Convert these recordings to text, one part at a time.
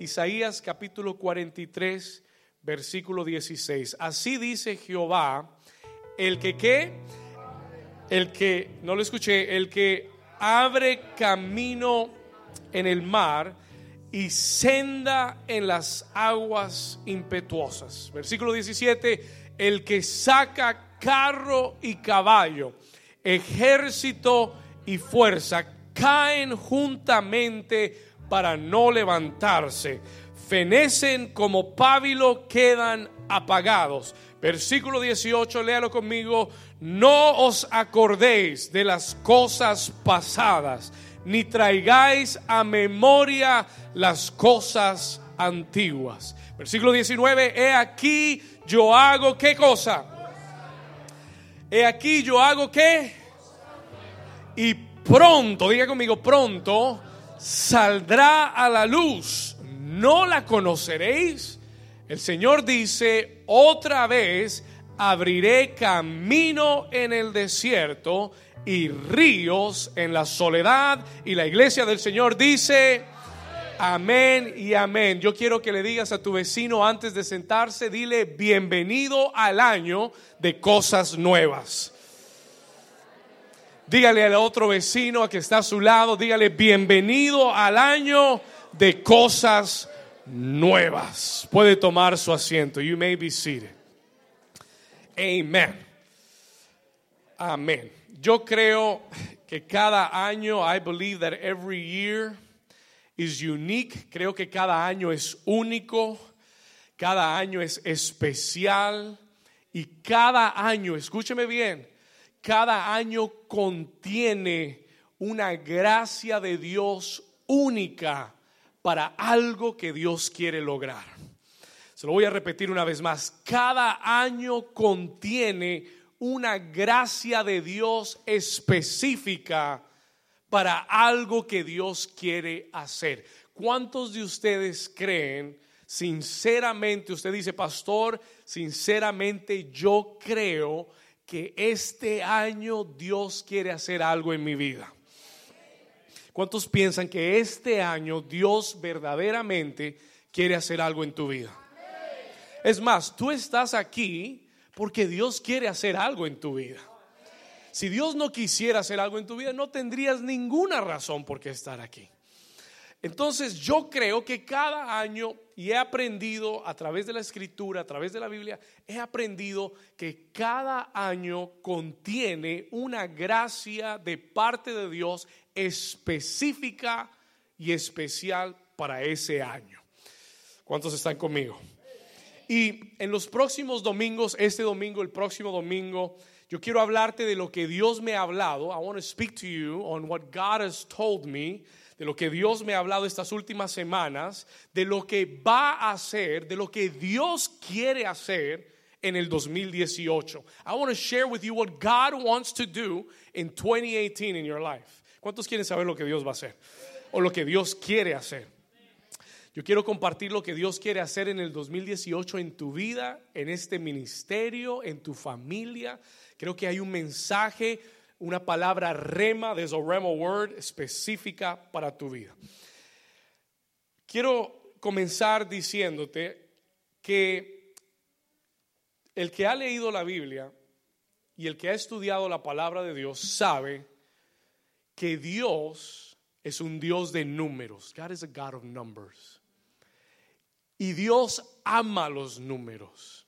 Isaías capítulo 43, versículo 16. Así dice Jehová, el que qué, el que, no lo escuché, el que abre camino en el mar y senda en las aguas impetuosas. Versículo 17, el que saca carro y caballo, ejército y fuerza, caen juntamente para no levantarse. Fenecen como pábilo, quedan apagados. Versículo 18, léalo conmigo. No os acordéis de las cosas pasadas, ni traigáis a memoria las cosas antiguas. Versículo 19, he aquí yo hago qué cosa. He aquí yo hago qué. Y pronto, diga conmigo, pronto saldrá a la luz, no la conoceréis. El Señor dice, otra vez abriré camino en el desierto y ríos en la soledad. Y la iglesia del Señor dice, amén y amén. Yo quiero que le digas a tu vecino antes de sentarse, dile, bienvenido al año de cosas nuevas. Dígale al otro vecino que está a su lado, dígale bienvenido al año de cosas nuevas. Puede tomar su asiento. You may be seated. Amen. Amén. Yo creo que cada año, I believe that every year is unique. Creo que cada año es único. Cada año es especial. Y cada año, escúcheme bien, cada año contiene una gracia de Dios única para algo que Dios quiere lograr. Se lo voy a repetir una vez más. Cada año contiene una gracia de Dios específica para algo que Dios quiere hacer. ¿Cuántos de ustedes creen, sinceramente, usted dice, pastor, sinceramente yo creo que este año Dios quiere hacer algo en mi vida. ¿Cuántos piensan que este año Dios verdaderamente quiere hacer algo en tu vida? Es más, tú estás aquí porque Dios quiere hacer algo en tu vida. Si Dios no quisiera hacer algo en tu vida, no tendrías ninguna razón por qué estar aquí. Entonces yo creo que cada año, y he aprendido a través de la escritura, a través de la Biblia, he aprendido que cada año contiene una gracia de parte de Dios específica y especial para ese año. ¿Cuántos están conmigo? Y en los próximos domingos, este domingo, el próximo domingo, yo quiero hablarte de lo que Dios me ha hablado. I want to speak to you on what God has told me de lo que Dios me ha hablado estas últimas semanas, de lo que va a hacer, de lo que Dios quiere hacer en el 2018. I want to share with you what God wants to do in 2018 in your life. ¿Cuántos quieren saber lo que Dios va a hacer? O lo que Dios quiere hacer. Yo quiero compartir lo que Dios quiere hacer en el 2018 en tu vida, en este ministerio, en tu familia. Creo que hay un mensaje una palabra rema, there's a rema word específica para tu vida. Quiero comenzar diciéndote que el que ha leído la Biblia y el que ha estudiado la palabra de Dios sabe que Dios es un Dios de números. God is a God of numbers. Y Dios ama los números.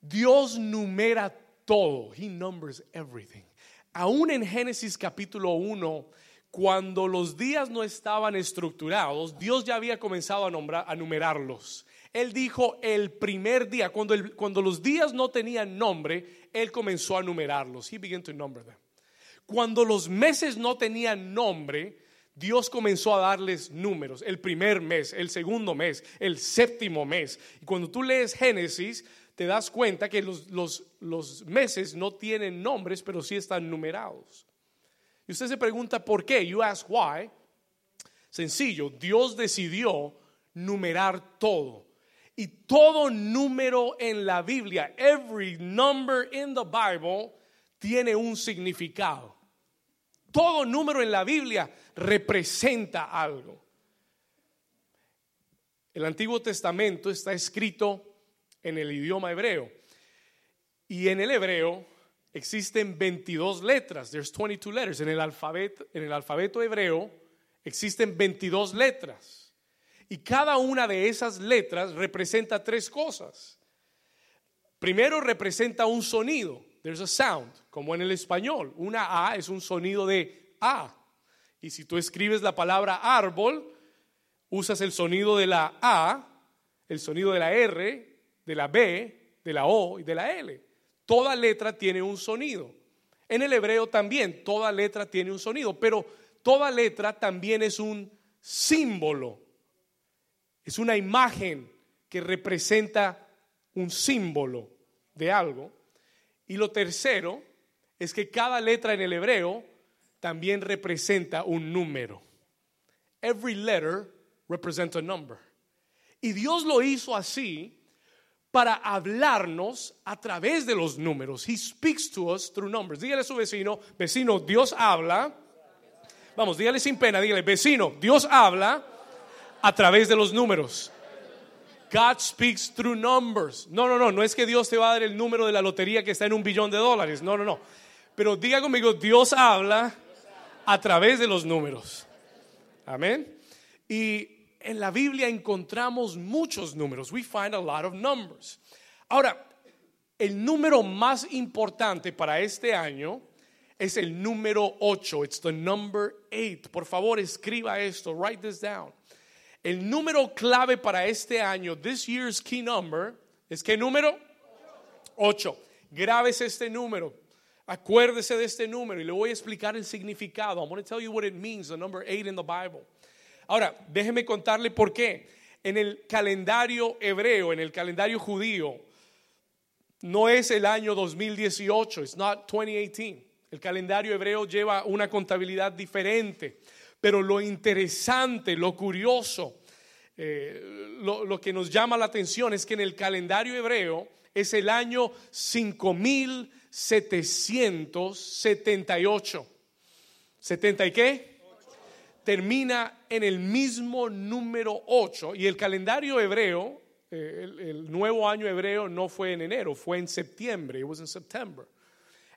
Dios numera todo. He numbers everything. Aún en Génesis capítulo 1, cuando los días no estaban estructurados, Dios ya había comenzado a, nombrar, a numerarlos. Él dijo el primer día, cuando, cuando los días no tenían nombre, Él comenzó a numerarlos. He began to number them. Cuando los meses no tenían nombre, Dios comenzó a darles números. El primer mes, el segundo mes, el séptimo mes. Y cuando tú lees Génesis, te das cuenta que los, los, meses no tienen nombres, pero sí están numerados. Y usted se pregunta por qué. You ask why. Sencillo, Dios decidió numerar todo. Y todo número en la Biblia, every number in the Bible, tiene un significado. Todo número en la Biblia representa algo. El Antiguo Testamento está escrito en el idioma hebreo. Y en el hebreo existen 22 letras. There's 22 letters. En el alfabeto, hebreo existen 22 letras. Y cada una de esas letras representa tres cosas. Primero representa un sonido. There's a sound, como en el español. Una A es un sonido de A. Y si tú escribes la palabra árbol, usas el sonido de la A, el sonido de la R, de la B, de la O y de la L. Toda letra tiene un sonido. En el hebreo también, toda letra tiene un sonido, pero toda letra también es un símbolo. Es una imagen que representa un símbolo de algo. Y lo tercero es que cada letra en el hebreo también representa un número. Every letter represents a number. Y Dios lo hizo así para hablarnos a través de los números. He speaks to us through numbers. Dígale a su vecino, vecino, Dios habla. Vamos, dígale sin pena, dígale, vecino, Dios habla a través de los números. God speaks through numbers. No, no, no, no es que Dios te va a dar el número de la lotería que está en un billón de dólares. No, no, no. Pero diga conmigo, Dios habla a través de los números. Amén. Y en la Biblia encontramos muchos números. We find a lot of numbers. Ahora, el número más importante para este año es el número 8. It's the number 8. Por favor, escriba esto. Write this down. El número clave para este año, this year's key number, es qué número? 8. Grábese este número. Acuérdese de este número y le voy a explicar el significado. I'm going to tell you what it means, the number 8 in the Bible. Ahora, déjeme contarle por qué. En el calendario hebreo, en el calendario judío, no es el año 2018, it's not 2018. El calendario hebreo lleva una contabilidad diferente, pero lo interesante, lo curioso, eh, lo, lo que nos llama la atención es que en el calendario hebreo es el año 5778. ¿70 y qué? Termina en el mismo número 8 y el calendario hebreo, eh, el, nuevo año hebreo no fue en enero, fue en septiembre, it was in September.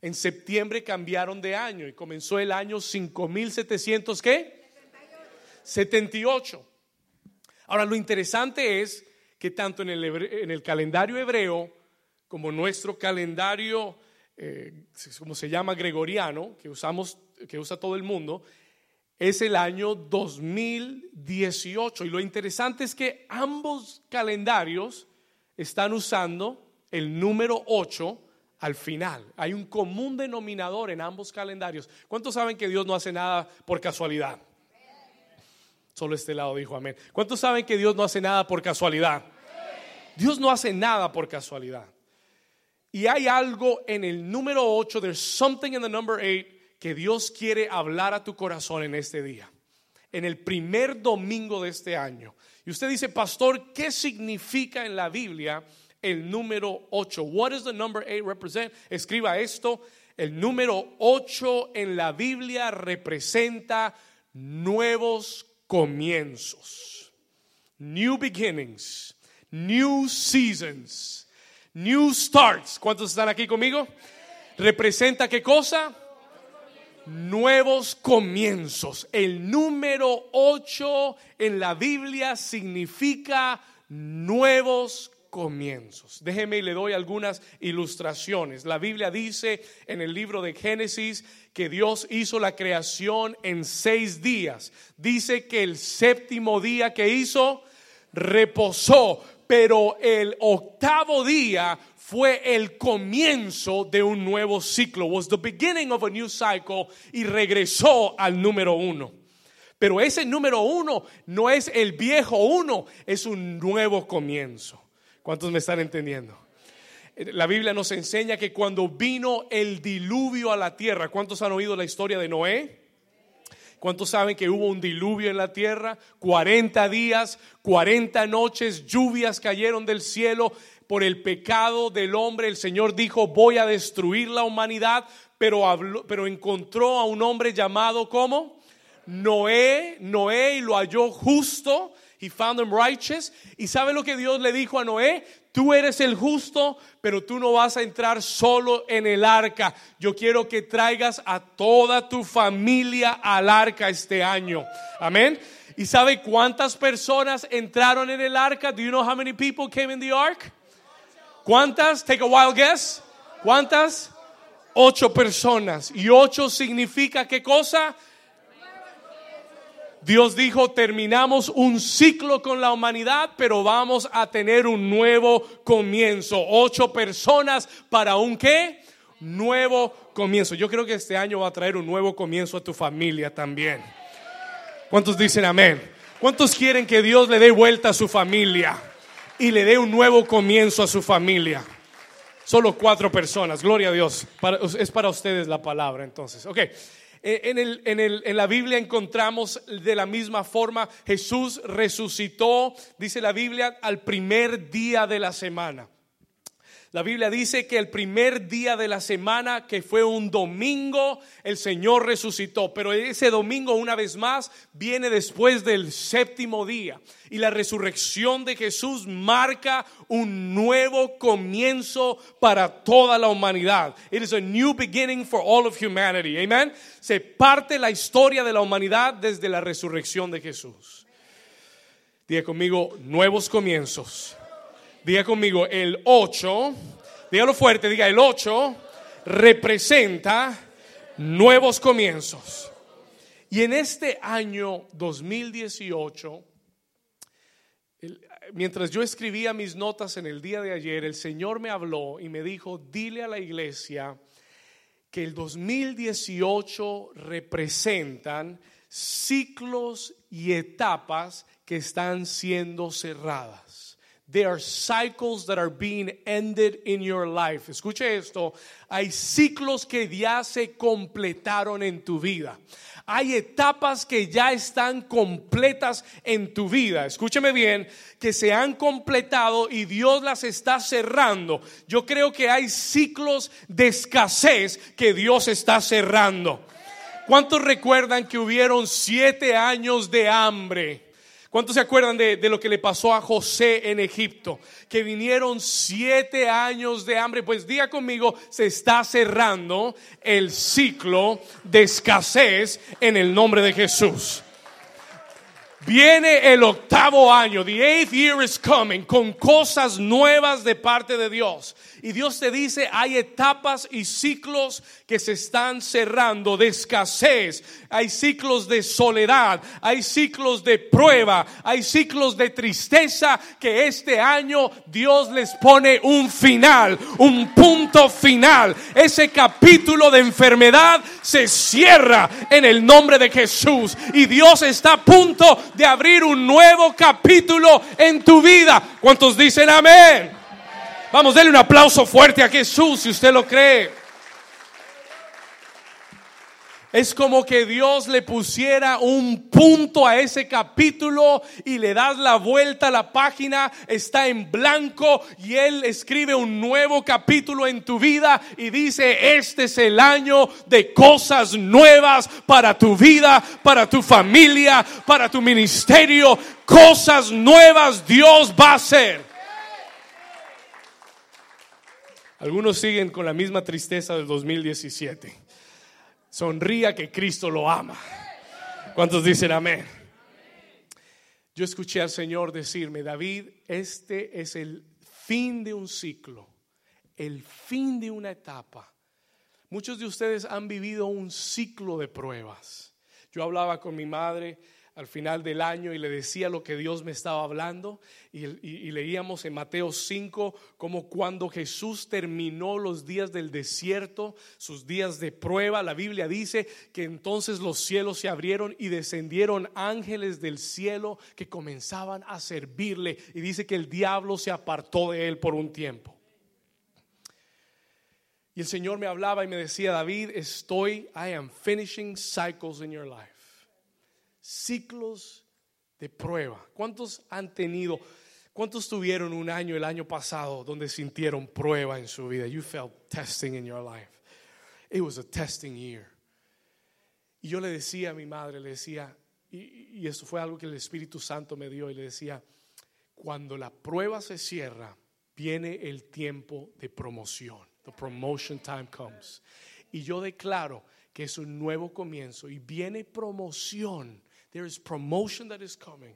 En septiembre cambiaron de año y comenzó el año 5700 ¿qué? 78. Ahora lo interesante es que tanto en el, en el calendario hebreo como nuestro calendario, eh, como se llama gregoriano, que usamos, que usa todo el mundo, es el año 2018. Y lo interesante es que ambos calendarios están usando el número 8 al final. Hay un común denominador en ambos calendarios. ¿Cuántos saben que Dios no hace nada por casualidad? Solo este lado dijo amén. ¿Cuántos saben que Dios no hace nada por casualidad? Dios no hace nada por casualidad. Y hay algo en el número 8, there's something in the number 8 que Dios quiere hablar a tu corazón en este día, en el primer domingo de este año. Y usted dice, pastor, ¿qué significa en la Biblia el número 8? What does the number 8 represent? Escriba esto. El número 8 en la Biblia representa nuevos comienzos, new beginnings, new seasons, new starts. ¿Cuántos están aquí conmigo? ¿Representa qué cosa? Nuevos comienzos. El número 8 en la Biblia significa nuevos comienzos. Déjeme y le doy algunas ilustraciones. La Biblia dice en el libro de Génesis que Dios hizo la creación en seis días. Dice que el séptimo día que hizo reposó, pero el octavo día fue el comienzo de un nuevo ciclo, was the beginning of a new cycle y regresó al número uno. Pero ese número uno no es el viejo uno, es un nuevo comienzo. ¿Cuántos me están entendiendo? La Biblia nos enseña que cuando vino el diluvio a la tierra, ¿cuántos han oído la historia de Noé? ¿Cuántos saben que hubo un diluvio en la tierra? 40 días, 40 noches, lluvias cayeron del cielo, por el pecado del hombre, el Señor dijo, voy a destruir la humanidad, pero, habló, pero encontró a un hombre llamado como Noé, Noé y lo halló justo He found them righteous. ¿Y sabe lo que Dios le dijo a Noé? Tú eres el justo, pero tú no vas a entrar solo en el arca. Yo quiero que traigas a toda tu familia al arca este año. Amén. ¿Y sabe cuántas personas entraron en el arca? Do you know how many people came in the ark? ¿Cuántas? Take a wild guess. ¿Cuántas? Ocho personas. ¿Y ocho significa qué cosa? Dios dijo, terminamos un ciclo con la humanidad, pero vamos a tener un nuevo comienzo. Ocho personas para un qué? Nuevo comienzo. Yo creo que este año va a traer un nuevo comienzo a tu familia también. ¿Cuántos dicen amén? ¿Cuántos quieren que Dios le dé vuelta a su familia y le dé un nuevo comienzo a su familia? Solo cuatro personas, gloria a Dios. es para ustedes la palabra entonces. Ok, en, el, en, el, en, la Biblia encontramos de la misma forma, Jesús resucitó, dice la Biblia, al primer día de la semana. La Biblia dice que el primer día de la semana, que fue un domingo, el Señor resucitó. Pero ese domingo, una vez más, viene después del séptimo día. Y la resurrección de Jesús marca un nuevo comienzo para toda la humanidad. It is a new beginning for all of humanity. Amen. Se parte la historia de la humanidad desde la resurrección de Jesús. Diga conmigo, nuevos comienzos Diga conmigo, el 8, dígalo fuerte, diga, el 8 representa nuevos comienzos. Y en este año 2018, mientras yo escribía mis notas en el día de ayer, el Señor me habló y me dijo, dile a la iglesia que el 2018 representan ciclos y etapas que están siendo cerradas. There are cycles that are being ended in your life. Escuche esto. Hay ciclos que ya se completaron en tu vida. Hay etapas que ya están completas en tu vida. Escúcheme bien, que se han completado y Dios las está cerrando. Yo creo que hay ciclos de escasez que Dios está cerrando. ¿Cuántos recuerdan que hubieron siete años de hambre? ¿Cuántos se acuerdan de, lo que le pasó a José en Egipto? Que vinieron siete años de hambre. Pues diga conmigo, se está cerrando el ciclo de escasez en el nombre de Jesús. Viene el octavo año, the eighth year is coming, con cosas nuevas de parte de Dios. Y Dios te dice, hay etapas y ciclos que se están cerrando de escasez, hay ciclos de soledad, hay ciclos de prueba, hay ciclos de tristeza que este año Dios les pone un final, un punto final. Ese capítulo de enfermedad se cierra en el nombre de Jesús y Dios está a punto de abrir un nuevo capítulo en tu vida. ¿Cuántos dicen amén? Vamos, denle un aplauso fuerte a Jesús si usted lo cree. Es como que Dios le pusiera un punto a ese capítulo y le das la vuelta a la página, está en blanco y Él escribe un nuevo capítulo en tu vida y dice, este es el año de cosas nuevas para tu vida, para tu familia, para tu ministerio. Cosas nuevas Dios va a hacer. Algunos siguen con la misma tristeza del 2017. Sonría que Cristo lo ama. ¿Cuántos dicen amén? Yo escuché al Señor decirme, David, este es el fin de un ciclo, el fin de una etapa. Muchos de ustedes han vivido un ciclo de pruebas. Yo hablaba con mi madre al final del año y le decía lo que Dios me estaba hablando y, leíamos en Mateo 5 como cuando Jesús terminó los días del desierto, sus días de prueba, la Biblia dice que entonces los cielos se abrieron y descendieron ángeles del cielo que comenzaban a servirle y dice que el diablo se apartó de él por un tiempo. Y el Señor me hablaba y me decía, David, estoy, I am finishing cycles in your life ciclos de prueba. ¿Cuántos han tenido, cuántos tuvieron un año el año pasado donde sintieron prueba en su vida? You felt testing in your life. It was a testing year. Y yo le decía a mi madre, le decía, Y, y eso fue algo que el Espíritu Santo me dio y le decía, cuando la prueba se cierra, viene el tiempo de promoción. The promotion time comes. Y yo declaro que es un nuevo comienzo y viene promoción. There is promotion that is coming.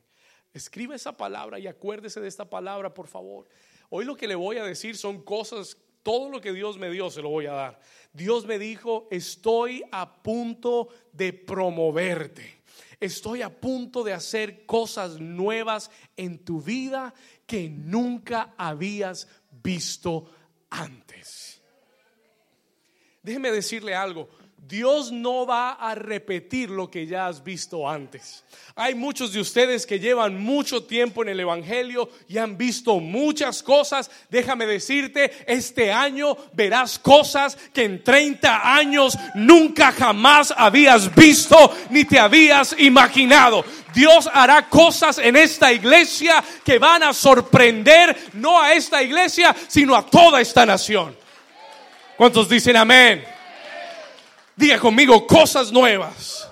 Escriba esa palabra y acuérdese de esta palabra, por favor. Hoy lo que le voy a decir son cosas, todo lo que Dios me dio se lo voy a dar. Dios me dijo, estoy a punto de promoverte. Estoy a punto de hacer cosas nuevas en tu vida que nunca habías visto antes. Déjeme decirle algo. Dios no va a repetir lo que ya has visto antes. Hay muchos de ustedes que llevan mucho tiempo en el Evangelio y han visto muchas cosas. Déjame decirte, este año verás cosas que en 30 años nunca jamás habías visto ni te habías imaginado. Dios hará cosas en esta iglesia que van a sorprender no a esta iglesia, sino a toda esta nación. ¿Cuántos dicen amén? Diga conmigo cosas nuevas.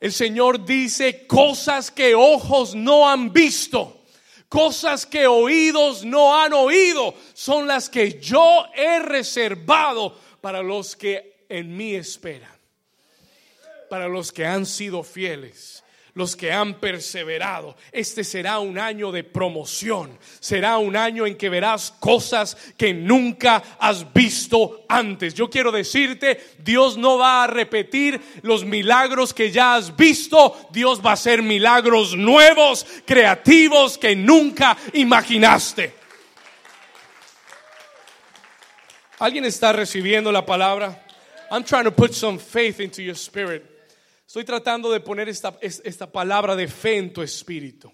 El Señor dice cosas que ojos no han visto, cosas que oídos no han oído, son las que yo he reservado para los que en mí esperan, para los que han sido fieles los que han perseverado. Este será un año de promoción. Será un año en que verás cosas que nunca has visto antes. Yo quiero decirte, Dios no va a repetir los milagros que ya has visto. Dios va a hacer milagros nuevos, creativos que nunca imaginaste. ¿Alguien está recibiendo la palabra? I'm trying to put some faith into your spirit. Estoy tratando de poner esta, esta palabra de fe en tu espíritu.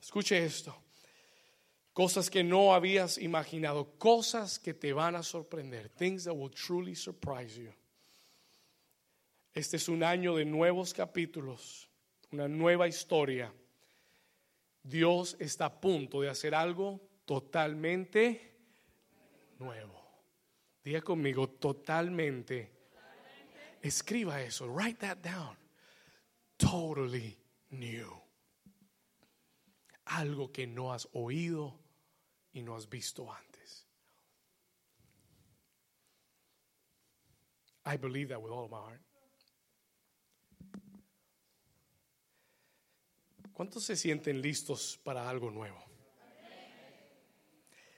Escuche esto. Cosas que no habías imaginado, cosas que te van a sorprender. Things that will truly surprise you. Este es un año de nuevos capítulos, una nueva historia. Dios está a punto de hacer algo totalmente nuevo. Diga conmigo, totalmente Escriba eso. Write that down. Totally new. Algo que no has oído y no has visto antes. I believe that with all my heart. ¿Cuántos se sienten listos para algo nuevo?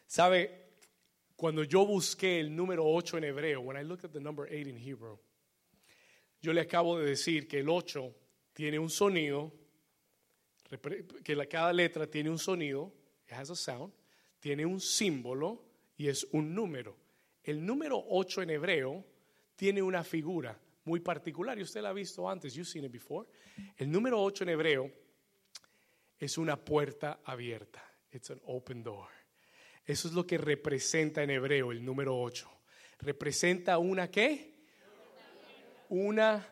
¿Sabe? Cuando yo busqué el número 8 en hebreo, when I looked at the number 8 in Hebrew, yo le acabo de decir que el 8 tiene un sonido, que cada letra tiene un sonido, it has a sound, tiene un símbolo y es un número. El número 8 en hebreo tiene una figura muy particular y usted la ha visto antes, you've seen it before. El número 8 en hebreo es una puerta abierta. It's an open door. Eso es lo que representa en hebreo el número 8. Representa una qué? Una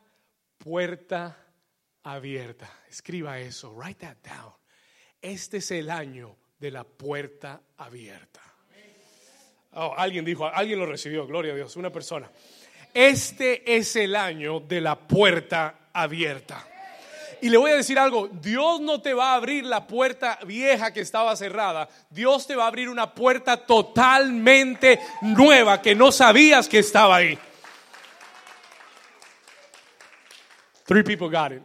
puerta abierta. Escriba eso, write that down. Este es el año de la puerta abierta. Oh, alguien dijo, alguien lo recibió, gloria a Dios, una persona. Este es el año de la puerta abierta. Y le voy a decir algo, Dios no te va a abrir la puerta vieja que estaba cerrada, Dios te va a abrir una puerta totalmente nueva que no sabías que estaba ahí. Three people got it.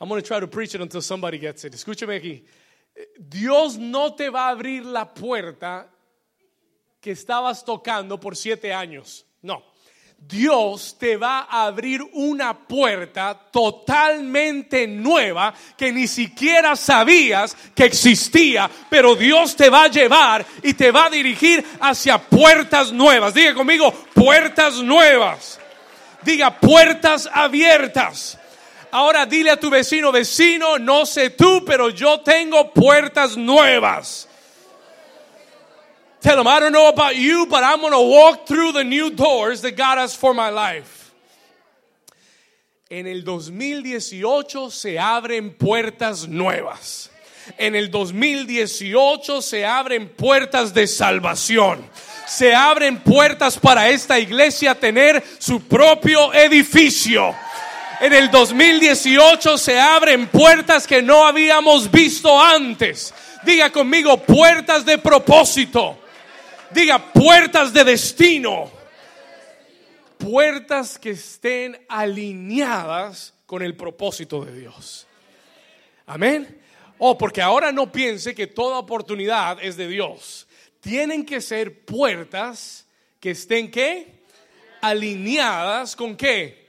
I'm going to try to preach it until somebody gets it. Escúcheme aquí. Dios no te va a abrir la puerta que estabas tocando por siete años. No. Dios te va a abrir una puerta totalmente nueva que ni siquiera sabías que existía, pero Dios te va a llevar y te va a dirigir hacia puertas nuevas. Diga conmigo, puertas nuevas. Diga puertas abiertas. Ahora dile a tu vecino, vecino, no sé tú, pero yo tengo puertas nuevas. Tell him, I don't know about you, but I'm going to walk through the new doors that God has for my life. En el 2018 se abren puertas nuevas. En el 2018 se abren puertas de salvación se abren puertas para esta iglesia tener su propio edificio. En el 2018 se abren puertas que no habíamos visto antes. Diga conmigo, puertas de propósito. Diga, puertas de destino. Puertas que estén alineadas con el propósito de Dios. Amén. Oh, porque ahora no piense que toda oportunidad es de Dios. Tienen que ser puertas que estén qué? Alineadas con qué?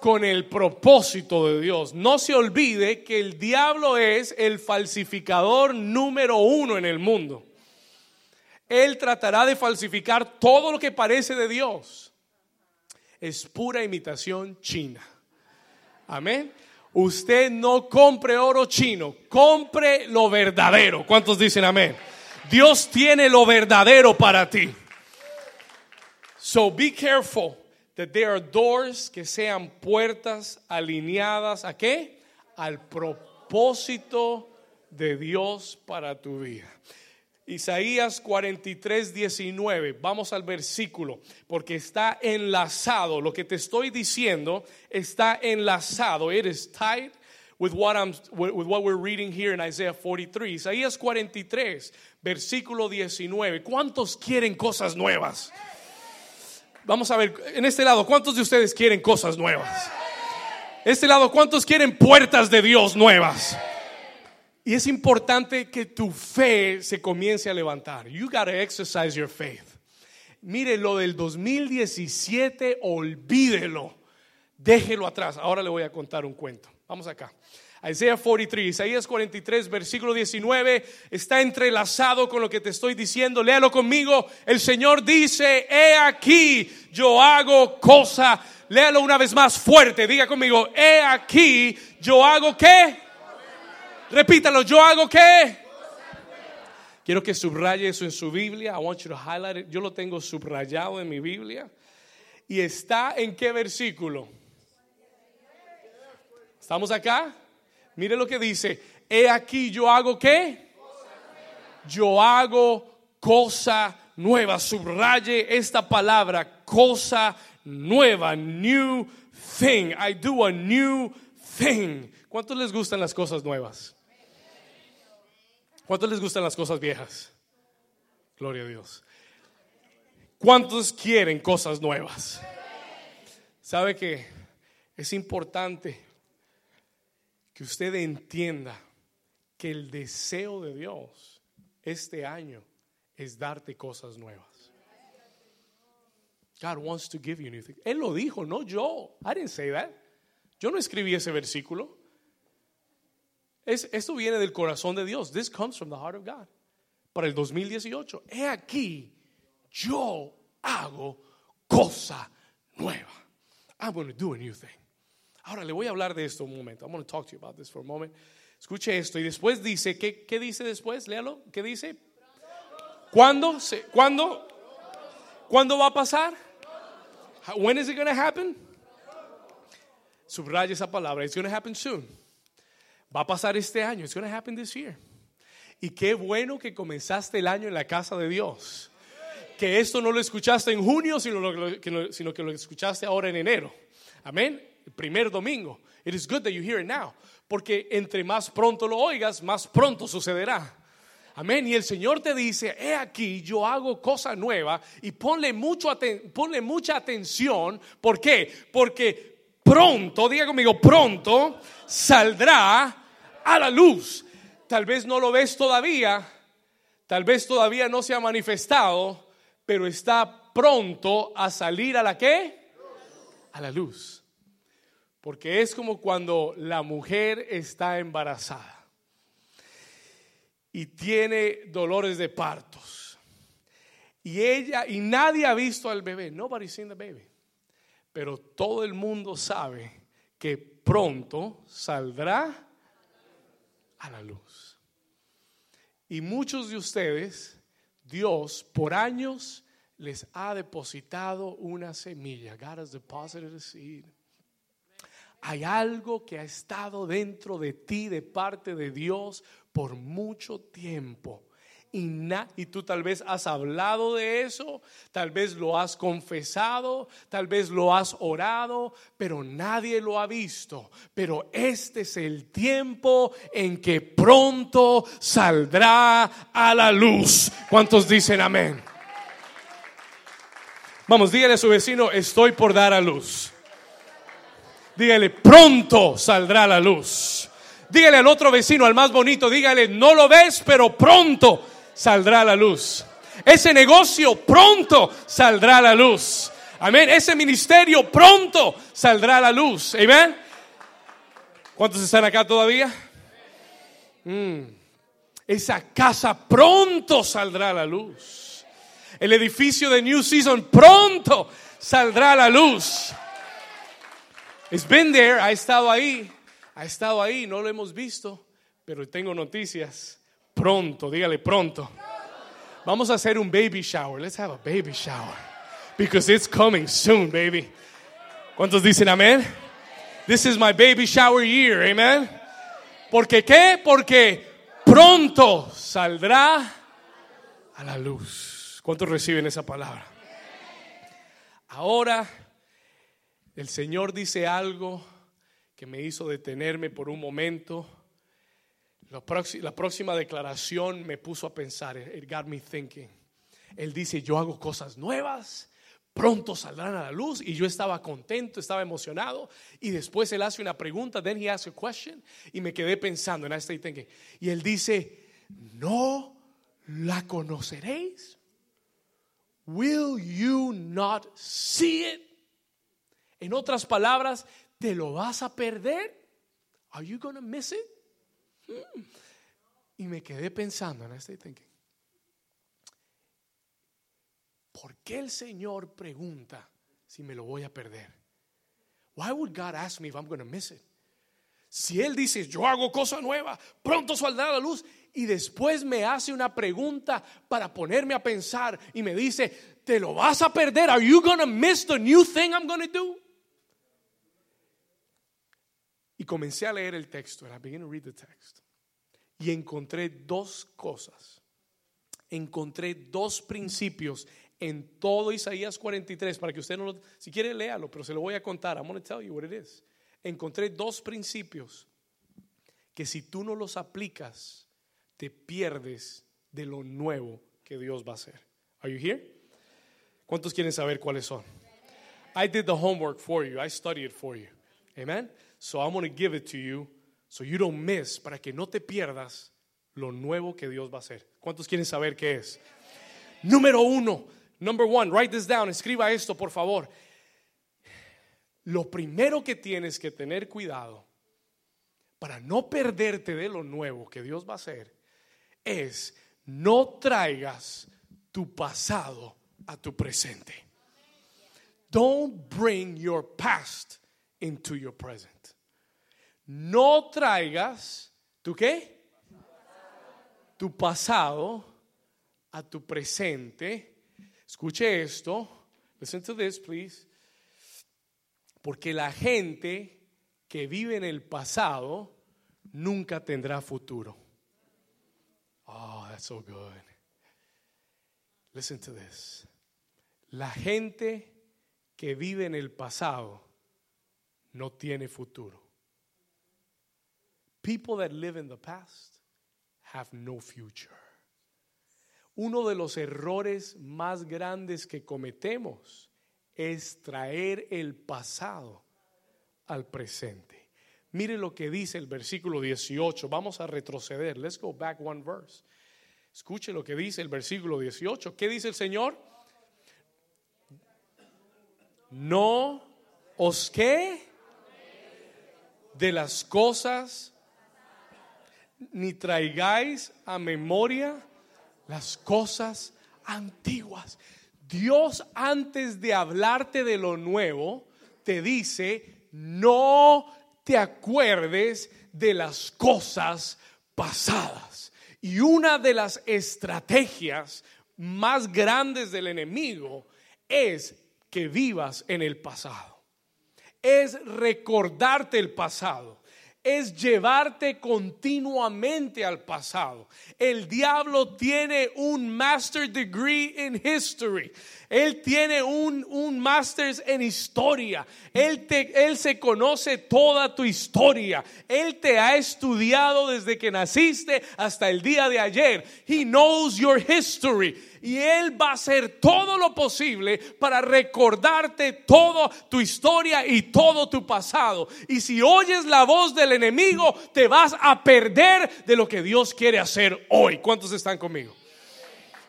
Con el propósito de Dios. No se olvide que el diablo es el falsificador número uno en el mundo. Él tratará de falsificar todo lo que parece de Dios. Es pura imitación china. Amén. Usted no compre oro chino, compre lo verdadero. ¿Cuántos dicen amén? Dios tiene lo verdadero para ti. So be careful that there are doors que sean puertas alineadas a qué? Al propósito de Dios para tu vida. Isaías 43, 19. Vamos al versículo, porque está enlazado. Lo que te estoy diciendo está enlazado. It is tied with what, I'm, with what we're reading here in Isaiah 43. Isaías 43, versículo 19. ¿Cuántos quieren cosas nuevas? Vamos a ver, en este lado, ¿cuántos de ustedes quieren cosas nuevas? Este lado, ¿cuántos quieren puertas de Dios nuevas? Y es importante que tu fe se comience a levantar. You got to exercise your faith. Mire, lo del 2017, olvídelo. Déjelo atrás. Ahora le voy a contar un cuento. Vamos acá. Isaías 43, Isaías 43, versículo 19, está entrelazado con lo que te estoy diciendo. Léalo conmigo. El Señor dice, he aquí, yo hago cosa. Léalo una vez más fuerte. Diga conmigo, he aquí, yo hago qué. Repítalo, yo hago qué. Quiero que subraye eso en su Biblia. I want you to highlight it. Yo lo tengo subrayado en mi Biblia. ¿Y está en qué versículo? ¿Estamos acá? Mire lo que dice. He aquí yo hago qué? Yo hago cosa nueva. Subraye esta palabra, cosa nueva, new thing. I do a new thing. ¿Cuántos les gustan las cosas nuevas? ¿Cuántos les gustan las cosas viejas? Gloria a Dios. ¿Cuántos quieren cosas nuevas? ¿Sabe que es importante que usted entienda que el deseo de Dios este año es darte cosas nuevas? God wants to give you new things. Él lo dijo, no yo. I didn't say that. Yo no escribí ese versículo. Es, esto viene del corazón de Dios. This comes from the heart of God. Para el 2018, he aquí, yo hago cosa nueva. I'm going to do a new thing. Ahora le voy a hablar de esto un momento. I'm going to talk to you about this for a moment. Escuche esto y después dice, ¿qué, qué dice después? Léalo. ¿Qué dice? ¿Cuándo? ¿Cuándo? ¿Cuándo va a pasar? When is it going to happen? Subraya esa palabra. It's going to happen soon. Va a pasar este año. It's going to happen this year. Y qué bueno que comenzaste el año en la casa de Dios. Que esto no lo escuchaste en junio, sino, lo, que, sino que lo escuchaste ahora en enero. Amén. El primer domingo. It is good that you hear it now. Porque entre más pronto lo oigas, más pronto sucederá. Amén. Y el Señor te dice, he aquí, yo hago cosa nueva y ponle, mucho ponle mucha atención. ¿Por qué? Porque pronto, diga conmigo, pronto saldrá a la luz. Tal vez no lo ves todavía, tal vez todavía no se ha manifestado, pero está pronto a salir a la qué? A la luz. Porque es como cuando la mujer está embarazada y tiene dolores de partos. Y ella, y nadie ha visto al bebé, nobody's seen the baby. Pero todo el mundo sabe que pronto saldrá a la luz. Y muchos de ustedes, Dios por años les ha depositado una semilla. God has deposited a seed. Hay algo que ha estado dentro de ti de parte de Dios por mucho tiempo y, y tú tal vez has hablado de eso, tal vez lo has confesado, tal vez lo has orado, pero nadie lo ha visto. Pero este es el tiempo en que pronto saldrá a la luz. ¿Cuántos dicen amén? Vamos, dígale a su vecino, estoy por dar a luz. Dígale, pronto saldrá a la luz. Dígale al otro vecino, al más bonito, dígale, no lo ves, pero pronto saldrá a la luz. Ese negocio pronto saldrá a la luz. Amén. Ese ministerio pronto saldrá a la luz. Amén. ¿Cuántos están acá todavía? Mm. Esa casa pronto saldrá a la luz. El edificio de New Season pronto saldrá a la luz. It's been there, ha estado ahí, ha estado ahí, no lo hemos visto, pero tengo noticias. Pronto, dígale pronto. Vamos a hacer un baby shower. Let's have a baby shower. Because it's coming soon, baby. ¿Cuántos dicen amén? This is my baby shower year, amen. ¿Porque qué? Porque pronto saldrá a la luz. ¿Cuántos reciben esa palabra? Ahora el Señor dice algo que me hizo detenerme por un momento la próxima, declaración me puso a pensar, it got me thinking. Él dice, yo hago cosas nuevas, pronto saldrán a la luz. Y yo estaba contento, estaba emocionado. Y después él hace una pregunta, then he asks a question. Y me quedé pensando, en este thinking. Y él dice, no la conoceréis. Will you not see it? En otras palabras, ¿te lo vas a perder? Are you going to miss it? Y me quedé pensando en este thinking. ¿Por qué el Señor pregunta si me lo voy a perder? Why would God ask me if I'm going to miss it? Si Él dice, yo hago cosa nueva, pronto saldrá la luz, y después me hace una pregunta para ponerme a pensar y me dice, ¿te lo vas a perder? Are you to miss the new thing I'm to do? Y comencé a leer el texto. And I began to read the text. Y encontré dos cosas. Encontré dos principios en todo Isaías 43 para que usted no lo, si quiere léalo, pero se lo voy a contar. I'm going to tell you what it is. Encontré dos principios que si tú no los aplicas, te pierdes de lo nuevo que Dios va a hacer. Are you here? ¿Cuántos quieren saber cuáles son? I did the homework for you. I studied it for you. Amen. So I'm going to give it to you so you don't miss, para que no te pierdas lo nuevo que Dios va a hacer. ¿Cuántos quieren saber qué es? Número uno, number one, write this down, escriba esto por favor. Lo primero que tienes que tener cuidado para no perderte de lo nuevo que Dios va a hacer es no traigas tu pasado a tu presente. Don't bring your past into your present. No traigas, ¿tú qué? Tu pasado a tu presente. Escuche esto. Listen to this, please. Porque la gente que vive en el pasado nunca tendrá futuro. Oh, that's so good. Listen to this. La gente que vive en el pasado no tiene futuro. People that live in the past have no future. Uno de los errores más grandes que cometemos es traer el pasado al presente. Mire lo que dice el versículo 18. Vamos a retroceder. Let's go back one verse. Escuche lo que dice el versículo 18. ¿Qué dice el Señor? No os que de las cosas, ni traigáis a memoria las cosas antiguas. Dios antes de hablarte de lo nuevo, te dice, no te acuerdes de las cosas pasadas. Y una de las estrategias más grandes del enemigo es que vivas en el pasado es recordarte el pasado, es llevarte continuamente al pasado. El diablo tiene un master degree in history. Él tiene un, un master's en historia. Él, te, él se conoce toda tu historia. Él te ha estudiado desde que naciste hasta el día de ayer. He knows your history y Él va a hacer todo lo posible para recordarte toda tu historia y todo tu pasado. Y si oyes la voz del enemigo, te vas a perder de lo que Dios quiere hacer hoy. ¿Cuántos están conmigo?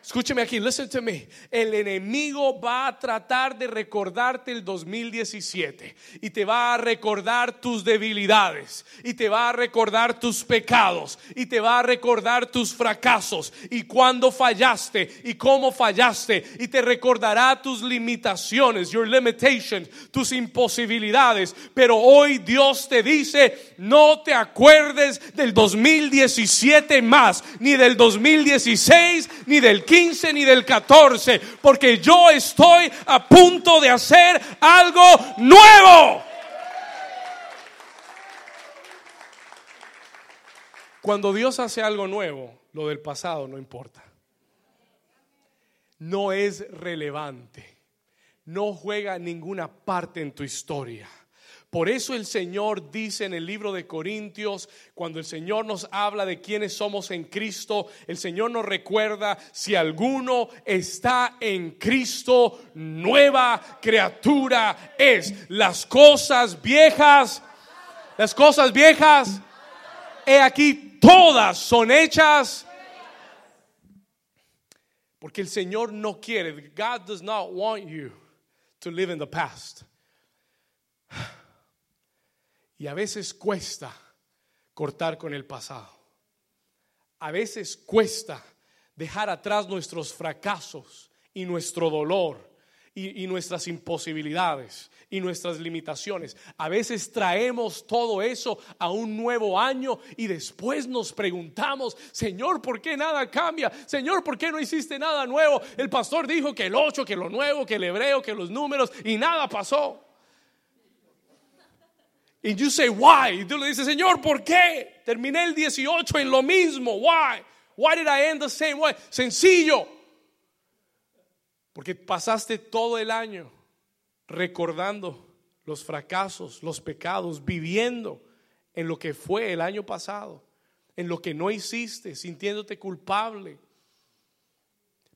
Escúcheme aquí, listen to me. El enemigo va a tratar de recordarte el 2017 y te va a recordar tus debilidades y te va a recordar tus pecados y te va a recordar tus fracasos y cuándo fallaste y cómo fallaste y te recordará tus limitaciones, your limitations, tus imposibilidades. Pero hoy Dios te dice, no te acuerdes del 2017 más, ni del 2016, ni del 15 ni del 14, porque yo estoy a punto de hacer algo nuevo. Cuando Dios hace algo nuevo, lo del pasado no importa. No es relevante. No juega ninguna parte en tu historia. Por eso el Señor dice en el libro de Corintios, cuando el Señor nos habla de quiénes somos en Cristo, el Señor nos recuerda, si alguno está en Cristo, nueva criatura es. Las cosas viejas, las cosas viejas, he aquí, todas son hechas. Porque el Señor no quiere, God does not want you to live in the past. Y a veces cuesta cortar con el pasado. A veces cuesta dejar atrás nuestros fracasos y nuestro dolor y, nuestras imposibilidades y nuestras limitaciones. A veces traemos todo eso a un nuevo año y después nos preguntamos, Señor, ¿por qué nada cambia? Señor, ¿por qué no hiciste nada nuevo? El pastor dijo que el 8, que lo nuevo, que el hebreo, que los números y nada pasó. Y you say, why? Y tú le dices, Señor, ¿por qué? Terminé el 18 en lo mismo. Why? Why did I end the same way? Sencillo. Porque pasaste todo el año recordando los fracasos, los pecados, viviendo en lo que fue el año pasado, en lo que no hiciste, sintiéndote culpable.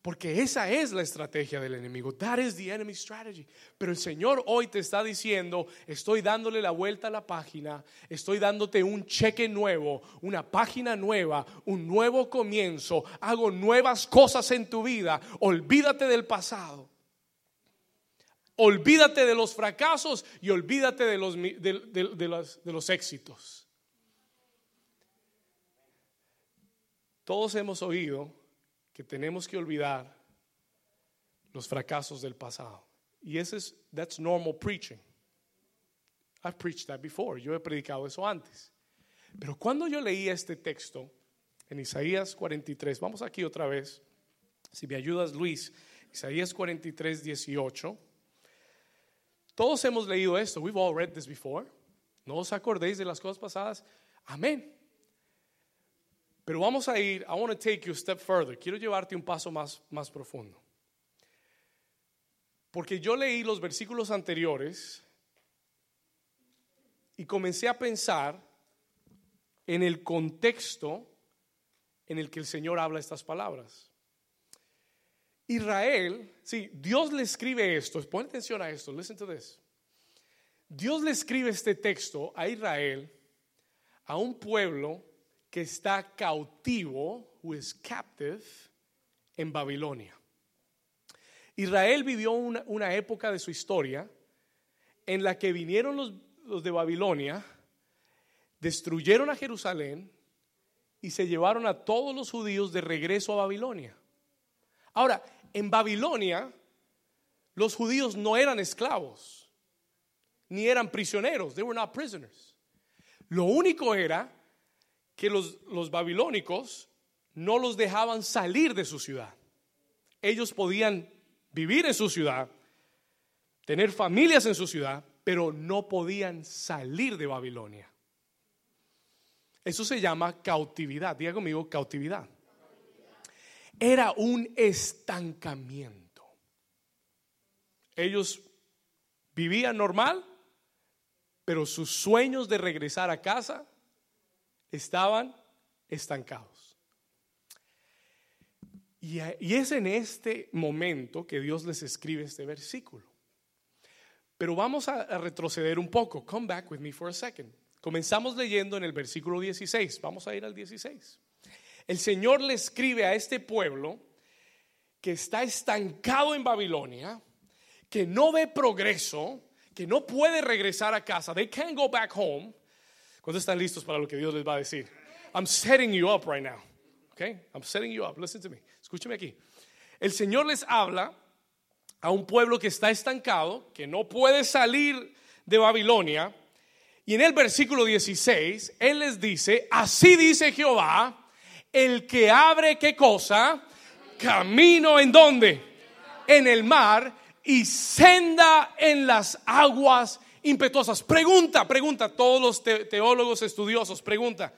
Porque esa es la estrategia del enemigo. That is the enemy strategy. Pero el Señor hoy te está diciendo, estoy dándole la vuelta a la página, estoy dándote un cheque nuevo, una página nueva, un nuevo comienzo, hago nuevas cosas en tu vida. Olvídate del pasado. Olvídate de los fracasos y olvídate de los, de, los éxitos. Todos hemos oído que tenemos que olvidar los fracasos del pasado. Y ese es, that's normal preaching. I've preached that before. Yo he predicado eso antes. Pero cuando yo leí este texto en Isaías 43, vamos aquí otra vez, si me ayudas Luis, Isaías 43, 18. Todos hemos leído esto. We've all read this before. No os acordéis de las cosas pasadas. Amén. Pero vamos a ir, I want to take you a step further. Quiero llevarte un paso más, más profundo. Porque yo leí los versículos anteriores y comencé a pensar en el contexto en el que el Señor habla estas palabras. Israel, sí, Dios le escribe esto, pon atención a esto, listen to this. Dios le escribe este texto a Israel, a un pueblo que está cautivo, who is captive, en Babilonia. Israel vivió una, una época de su historia en la que vinieron los, los de Babilonia, destruyeron a Jerusalén y se llevaron a todos los judíos de regreso a Babilonia. Ahora, en Babilonia, los judíos no eran esclavos, ni eran prisioneros, they were not prisoners. Lo único era que los, los babilónicos no los dejaban salir de su ciudad. Ellos podían vivir en su ciudad, tener familias en su ciudad, pero no podían salir de Babilonia. Eso se llama cautividad. Diga conmigo, cautividad. Era un estancamiento. Ellos vivían normal, pero sus sueños de regresar a casa estaban estancados. Y, es en este momento que Dios les escribe este versículo. Pero vamos a, retroceder un poco. Come back with me for a second. Comenzamos leyendo en el versículo 16. Vamos a ir al 16. El Señor le escribe a este pueblo que está estancado en Babilonia, que no ve progreso, que no puede regresar a casa. They can't go back home. ¿Cuántos están listos para lo que Dios les va a decir? I'm setting you up right now. Okay? I'm setting you up. Listen to me. Escúcheme aquí. El Señor les habla a un pueblo que está estancado, que no puede salir de Babilonia. Y en el versículo 16, Él les dice, así dice Jehová, el que abre qué cosa? Camino en dónde? En el mar y senda en las aguas impetuosas. Pregunta, pregunta, todos los teólogos estudiosos, pregunta.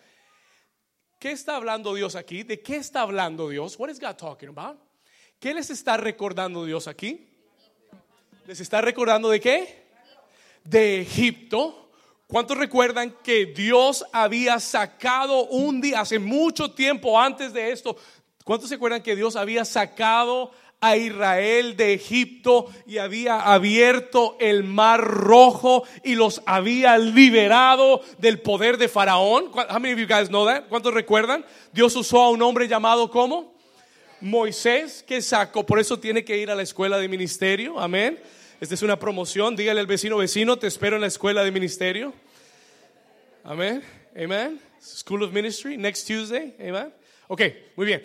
¿Qué está hablando Dios aquí? ¿De qué está hablando Dios? What is God talking about? ¿Qué les está recordando Dios aquí? ¿Les está recordando de qué? De Egipto. ¿Cuántos recuerdan que Dios había sacado un día, hace mucho tiempo antes de esto? ¿Cuántos se acuerdan que Dios había sacado a Israel de Egipto y había abierto el mar rojo y los había liberado del poder de Faraón. How many of you guys know that? ¿Cuántos recuerdan? Dios usó a un hombre llamado ¿cómo? Moisés que sacó, por eso tiene que ir a la escuela de ministerio. Amén. Esta es una promoción. Dígale al vecino, vecino, te espero en la escuela de ministerio. Amén. Amen. School of Ministry next Tuesday. Amen. Ok, muy bien.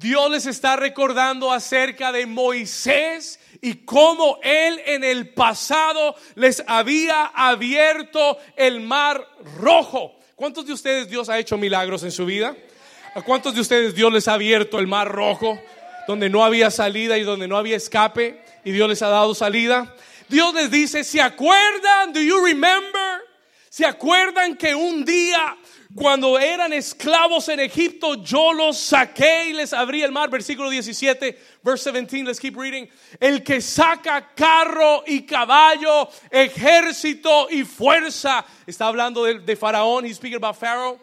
Dios les está recordando acerca de Moisés y cómo él en el pasado les había abierto el mar rojo. ¿Cuántos de ustedes Dios ha hecho milagros en su vida? ¿A cuántos de ustedes Dios les ha abierto el mar rojo donde no había salida y donde no había escape y Dios les ha dado salida? Dios les dice, ¿se acuerdan? ¿Do you remember? ¿Se acuerdan que un día cuando eran esclavos en Egipto, yo los saqué y les abrí el mar. Versículo 17, verse 17, let's keep reading. El que saca carro y caballo, ejército y fuerza. Está hablando de, de Faraón, he's speaking about Pharaoh.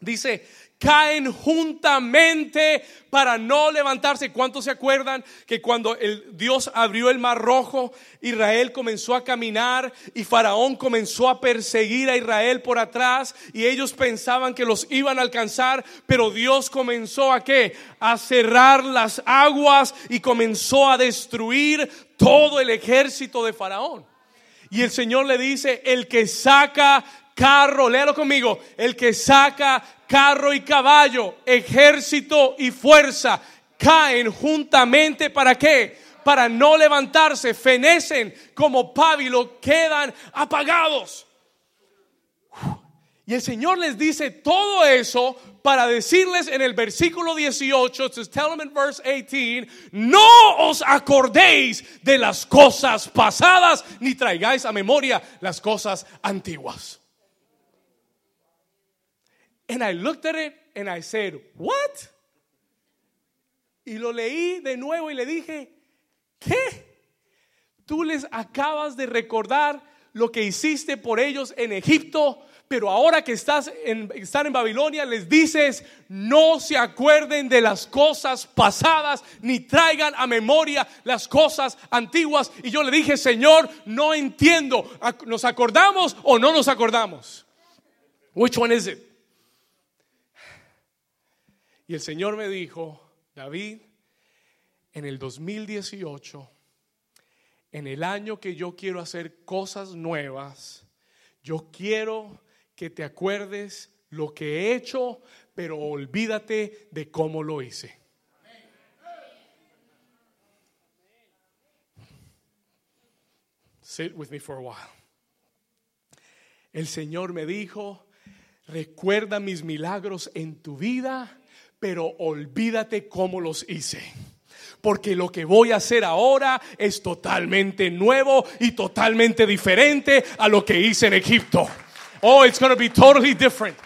Dice, caen juntamente para no levantarse. ¿Cuántos se acuerdan que cuando el Dios abrió el mar rojo, Israel comenzó a caminar y Faraón comenzó a perseguir a Israel por atrás y ellos pensaban que los iban a alcanzar, pero Dios comenzó a qué? A cerrar las aguas y comenzó a destruir todo el ejército de Faraón. Y el Señor le dice, el que saca carro, léalo conmigo, el que saca carro y caballo, ejército y fuerza, caen juntamente para qué? Para no levantarse, fenecen como pábilo, quedan apagados. Y el Señor les dice todo eso para decirles en el versículo 18, to tell them in verse 18, no os acordéis de las cosas pasadas ni traigáis a memoria las cosas antiguas. And I looked at it and I said, What? Y lo leí de nuevo y le dije, ¿qué? Tú les acabas de recordar lo que hiciste por ellos en Egipto, pero ahora que estás en, están en Babilonia les dices, no se acuerden de las cosas pasadas, ni traigan a memoria las cosas antiguas. Y yo le dije, Señor, no entiendo, ¿nos acordamos o no nos acordamos? Which one is it? Y el Señor me dijo, David, en el 2018, en el año que yo quiero hacer cosas nuevas, yo quiero que te acuerdes lo que he hecho, pero olvídate de cómo lo hice. Sit with me for a while. El Señor me dijo, recuerda mis milagros en tu vida pero olvídate cómo los hice. Porque lo que voy a hacer ahora es totalmente nuevo y totalmente diferente a lo que hice en Egipto. Oh, it's going to be totally different.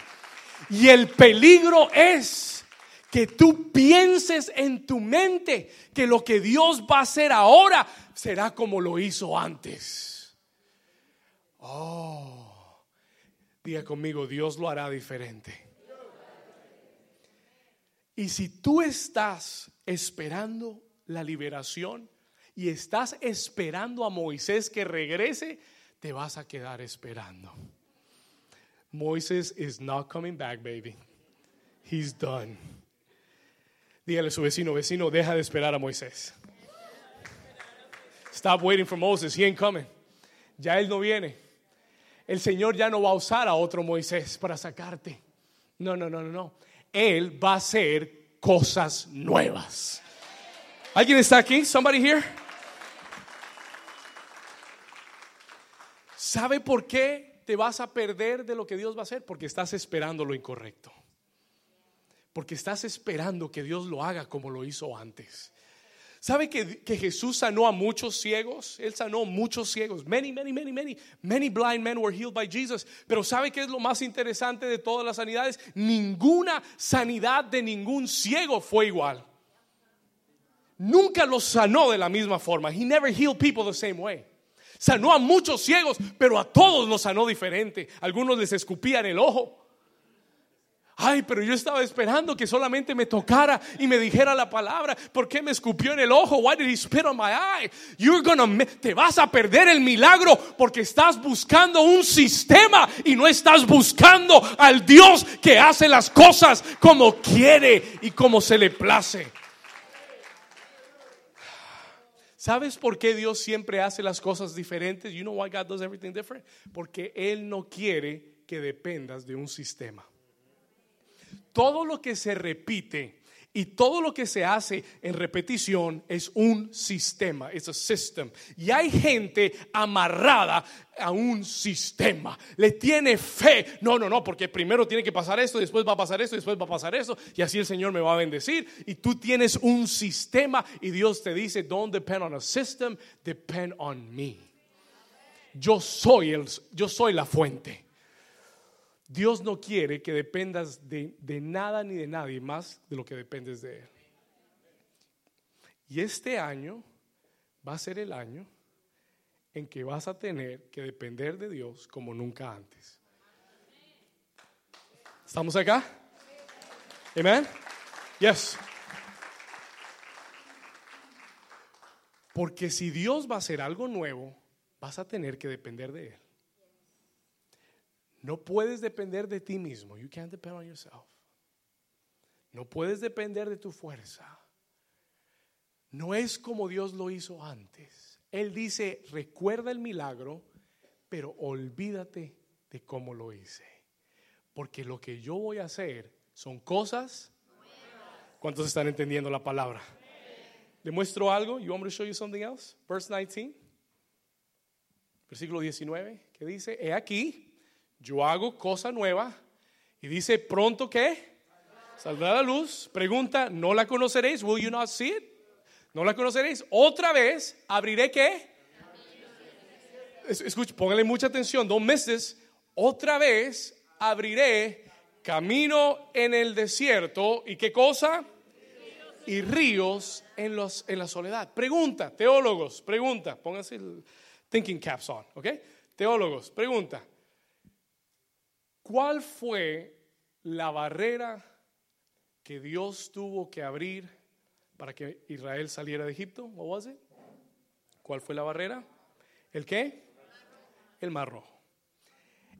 Y el peligro es que tú pienses en tu mente que lo que Dios va a hacer ahora será como lo hizo antes. Oh, diga conmigo, Dios lo hará diferente. Y si tú estás esperando la liberación y estás esperando a Moisés que regrese, te vas a quedar esperando. Moisés is not coming back, baby. He's done. Dígale a su vecino, vecino, deja de esperar a Moisés. Stop waiting for Moses. He ain't coming. Ya él no viene. El Señor ya no va a usar a otro Moisés para sacarte. No, no, no, no, no. Él va a hacer cosas nuevas. ¿Alguien está aquí? Somebody here? ¿Sabe por qué te vas a perder de lo que Dios va a hacer? Porque estás esperando lo incorrecto. Porque estás esperando que Dios lo haga como lo hizo antes. ¿Sabe que, que, Jesús sanó a muchos ciegos? Él sanó muchos ciegos. Many, many, many, many. Many blind men were healed by Jesus. Pero ¿sabe qué es lo más interesante de todas las sanidades? Ninguna sanidad de ningún ciego fue igual. Nunca los sanó de la misma forma. He never healed people the same way. Sanó a muchos ciegos, pero a todos los sanó diferente. Algunos les escupían el ojo. Ay, pero yo estaba esperando que solamente me tocara y me dijera la palabra. ¿Por qué me escupió en el ojo? Why did he spit on my eye? You're gonna te vas a perder el milagro porque estás buscando un sistema y no estás buscando al Dios que hace las cosas como quiere y como se le place. ¿Sabes por qué Dios siempre hace las cosas diferentes? You know why God does everything different? Porque Él no quiere que dependas de un sistema. Todo lo que se repite y todo lo que se hace en repetición es un sistema, es un system. Y hay gente amarrada a un sistema. Le tiene fe. No, no, no, porque primero tiene que pasar esto, después va a pasar esto, después va a pasar esto, y así el Señor me va a bendecir. Y tú tienes un sistema y Dios te dice, don't depend on a system, depend on me. Yo soy el, yo soy la fuente. Dios no quiere que dependas de, de nada ni de nadie más de lo que dependes de Él. Y este año va a ser el año en que vas a tener que depender de Dios como nunca antes. ¿Estamos acá? Amén. Yes. Porque si Dios va a hacer algo nuevo, vas a tener que depender de Él. No puedes depender de ti mismo. You can't depend on yourself. No puedes depender de tu fuerza. No es como Dios lo hizo antes. Él dice, recuerda el milagro, pero olvídate de cómo lo hice. Porque lo que yo voy a hacer son cosas. ¿Cuántos están entendiendo la palabra? ¿Le muestro algo? You want me to show you something else? Verse 19. Versículo 19, que dice, he aquí yo hago cosa nueva y dice, pronto que saldrá la luz. Pregunta, ¿no la conoceréis? Will you not see it? ¿No la conoceréis? Otra vez, abriré qué? Escucha, póngale mucha atención, dos meses. Otra vez abriré camino en el desierto y qué cosa? Y ríos en, los, en la soledad. Pregunta, teólogos, pregunta, pónganse el thinking caps on, ¿ok? Teólogos, pregunta. ¿Cuál fue la barrera que Dios tuvo que abrir para que Israel saliera de Egipto? What ¿Cuál fue la barrera? ¿El qué? El mar rojo.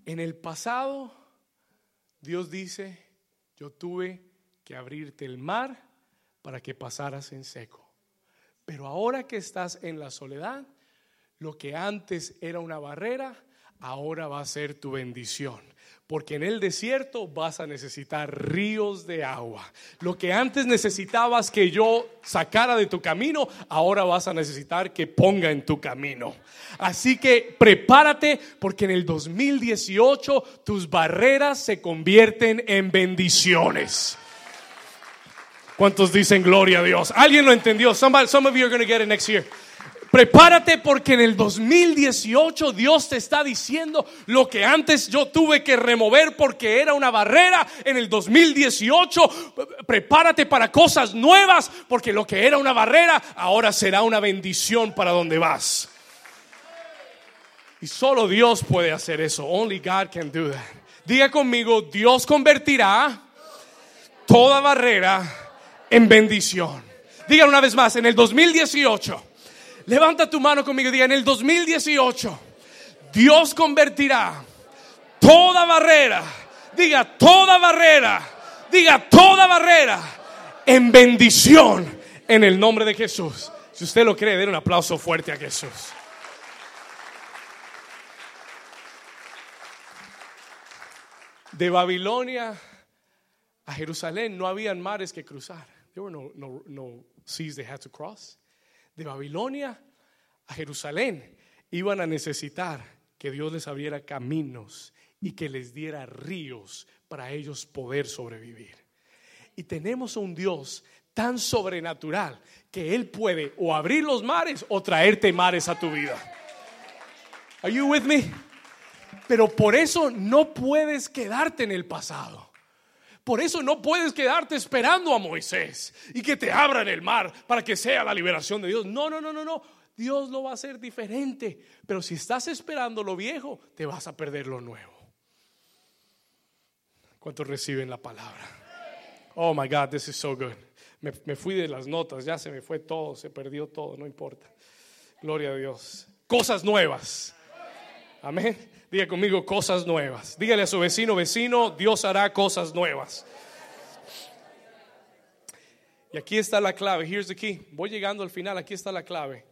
En el pasado, Dios dice, yo tuve que abrirte el mar para que pasaras en seco. Pero ahora que estás en la soledad, lo que antes era una barrera, ahora va a ser tu bendición. Porque en el desierto vas a necesitar ríos de agua. Lo que antes necesitabas que yo sacara de tu camino, ahora vas a necesitar que ponga en tu camino. Así que prepárate porque en el 2018 tus barreras se convierten en bendiciones. ¿Cuántos dicen gloria a Dios? ¿Alguien lo entendió? some of you are going to get it next year. Prepárate porque en el 2018 Dios te está diciendo lo que antes yo tuve que remover porque era una barrera. En el 2018 prepárate para cosas nuevas porque lo que era una barrera ahora será una bendición para donde vas. Y solo Dios puede hacer eso. Only God can do that. Diga conmigo, Dios convertirá toda barrera en bendición. Diga una vez más, en el 2018 Levanta tu mano conmigo y diga, en el 2018 Dios convertirá toda barrera, diga toda barrera, diga toda barrera en bendición en el nombre de Jesús. Si usted lo cree, den un aplauso fuerte a Jesús. De Babilonia a Jerusalén no habían mares que cruzar. There were no, no, no seas they had to cross de Babilonia a Jerusalén, iban a necesitar que Dios les abriera caminos y que les diera ríos para ellos poder sobrevivir. Y tenemos un Dios tan sobrenatural que Él puede o abrir los mares o traerte mares a tu vida. Are you with me? Pero por eso no puedes quedarte en el pasado. Por eso no puedes quedarte esperando a Moisés y que te abran el mar para que sea la liberación de Dios. No, no, no, no, no. Dios lo va a hacer diferente. Pero si estás esperando lo viejo, te vas a perder lo nuevo. ¿Cuántos reciben la palabra? Oh my God, this is so good. Me, me fui de las notas, ya se me fue todo, se perdió todo, no importa. Gloria a Dios. Cosas nuevas. Amén. Diga conmigo cosas nuevas. Dígale a su vecino, vecino, Dios hará cosas nuevas. Y aquí está la clave. Here's the key. Voy llegando al final. Aquí está la clave.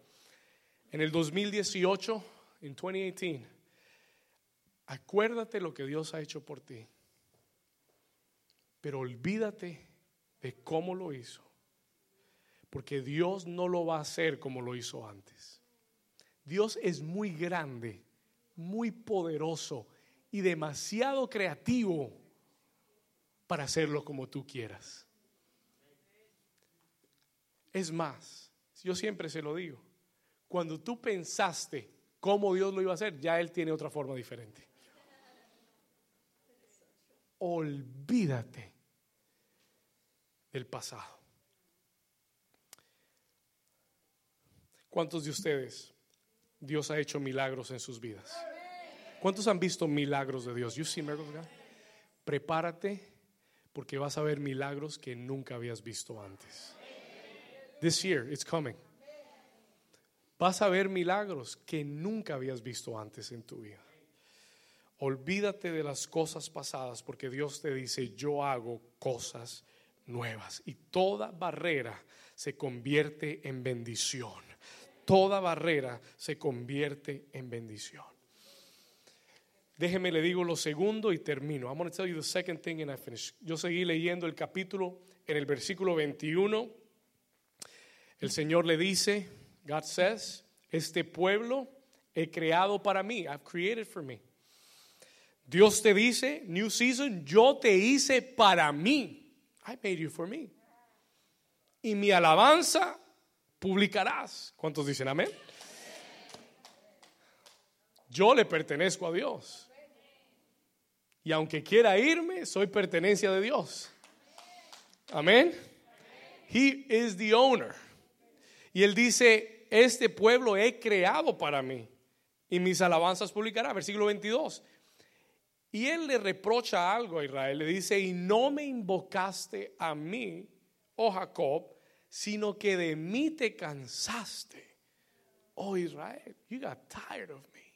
En el 2018, en 2018, acuérdate lo que Dios ha hecho por ti. Pero olvídate de cómo lo hizo. Porque Dios no lo va a hacer como lo hizo antes. Dios es muy grande muy poderoso y demasiado creativo para hacerlo como tú quieras. Es más, yo siempre se lo digo, cuando tú pensaste cómo Dios lo iba a hacer, ya Él tiene otra forma diferente. Olvídate del pasado. ¿Cuántos de ustedes Dios ha hecho milagros en sus vidas. ¿Cuántos han visto milagros de Dios? You see miracles? Prepárate porque vas a ver milagros que nunca habías visto antes. This year it's coming. Vas a ver milagros que nunca habías visto antes en tu vida. Olvídate de las cosas pasadas porque Dios te dice, yo hago cosas nuevas. Y toda barrera se convierte en bendición toda barrera se convierte en bendición. Déjeme le digo lo segundo y termino. I'm going to tell you the second thing and I finish. Yo seguí leyendo el capítulo en el versículo 21. El Señor le dice, God says, este pueblo he creado para mí. I've created for me. Dios te dice, new season, yo te hice para mí. I made you for me. Y mi alabanza publicarás. ¿Cuántos dicen amén? Yo le pertenezco a Dios. Y aunque quiera irme, soy pertenencia de Dios. Amén. He is the owner. Y él dice, este pueblo he creado para mí y mis alabanzas publicará. Versículo 22. Y él le reprocha algo a Israel. Le dice, y no me invocaste a mí, oh Jacob, sino que de mí te cansaste. Oh Israel, you got tired of me.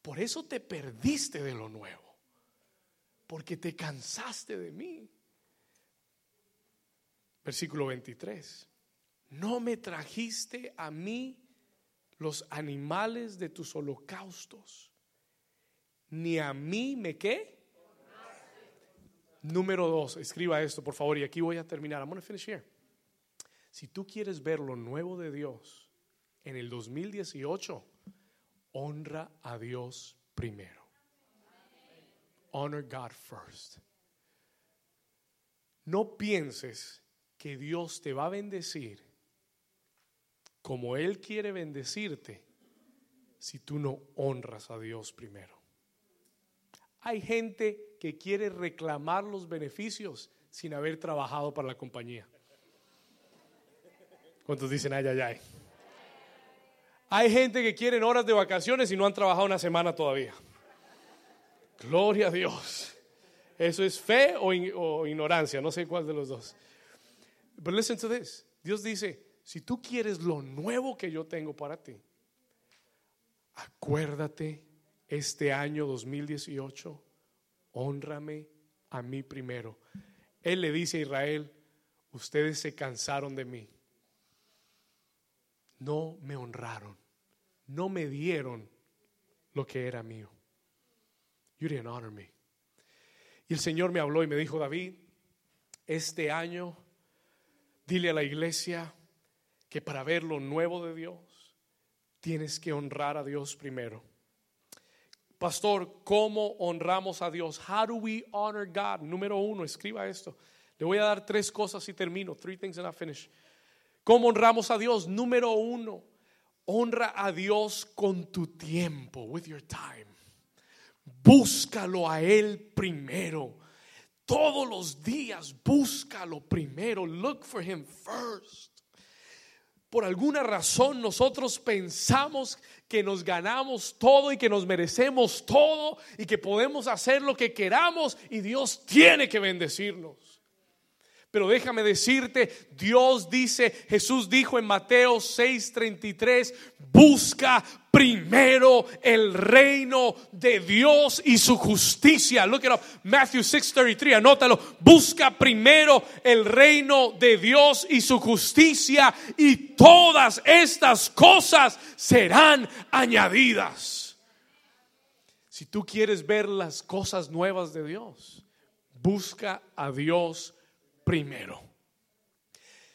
Por eso te perdiste de lo nuevo, porque te cansaste de mí. Versículo 23. No me trajiste a mí los animales de tus holocaustos, ni a mí me qué. Número dos, escriba esto por favor y aquí voy a terminar. I'm going to finish here. Si tú quieres ver lo nuevo de Dios en el 2018, honra a Dios primero. Honor God first. No pienses que Dios te va a bendecir como Él quiere bendecirte si tú no honras a Dios primero. Hay gente que quiere reclamar los beneficios sin haber trabajado para la compañía. ¿Cuántos dicen ay, ay, ay? Hay gente que quiere horas de vacaciones y no han trabajado una semana todavía. Gloria a Dios. ¿Eso es fe o, o ignorancia? No sé cuál de los dos. Pero listen to this. Dios dice, si tú quieres lo nuevo que yo tengo para ti, acuérdate este año 2018, honrame a mí primero. Él le dice a Israel, ustedes se cansaron de mí. No me honraron, no me dieron lo que era mío. You didn't honor me. Y el Señor me habló y me dijo, David, este año dile a la iglesia que para ver lo nuevo de Dios tienes que honrar a Dios primero. Pastor, ¿cómo honramos a Dios? How do we honor God? Número uno, escriba esto. Le voy a dar tres cosas y termino. Three things and I finish. ¿Cómo honramos a Dios? Número uno, honra a Dios con tu tiempo, with your time. Búscalo a Él primero. Todos los días búscalo primero. Look for Him first por alguna razón nosotros pensamos que nos ganamos todo y que nos merecemos todo y que podemos hacer lo que queramos y Dios tiene que bendecirnos. Pero déjame decirte, Dios dice, Jesús dijo en Mateo 6:33, busca primero el reino de Dios y su justicia. Look at up, Matthew 6:33, anótalo. Busca primero el reino de Dios y su justicia y todas estas cosas serán añadidas. Si tú quieres ver las cosas nuevas de Dios, busca a Dios primero.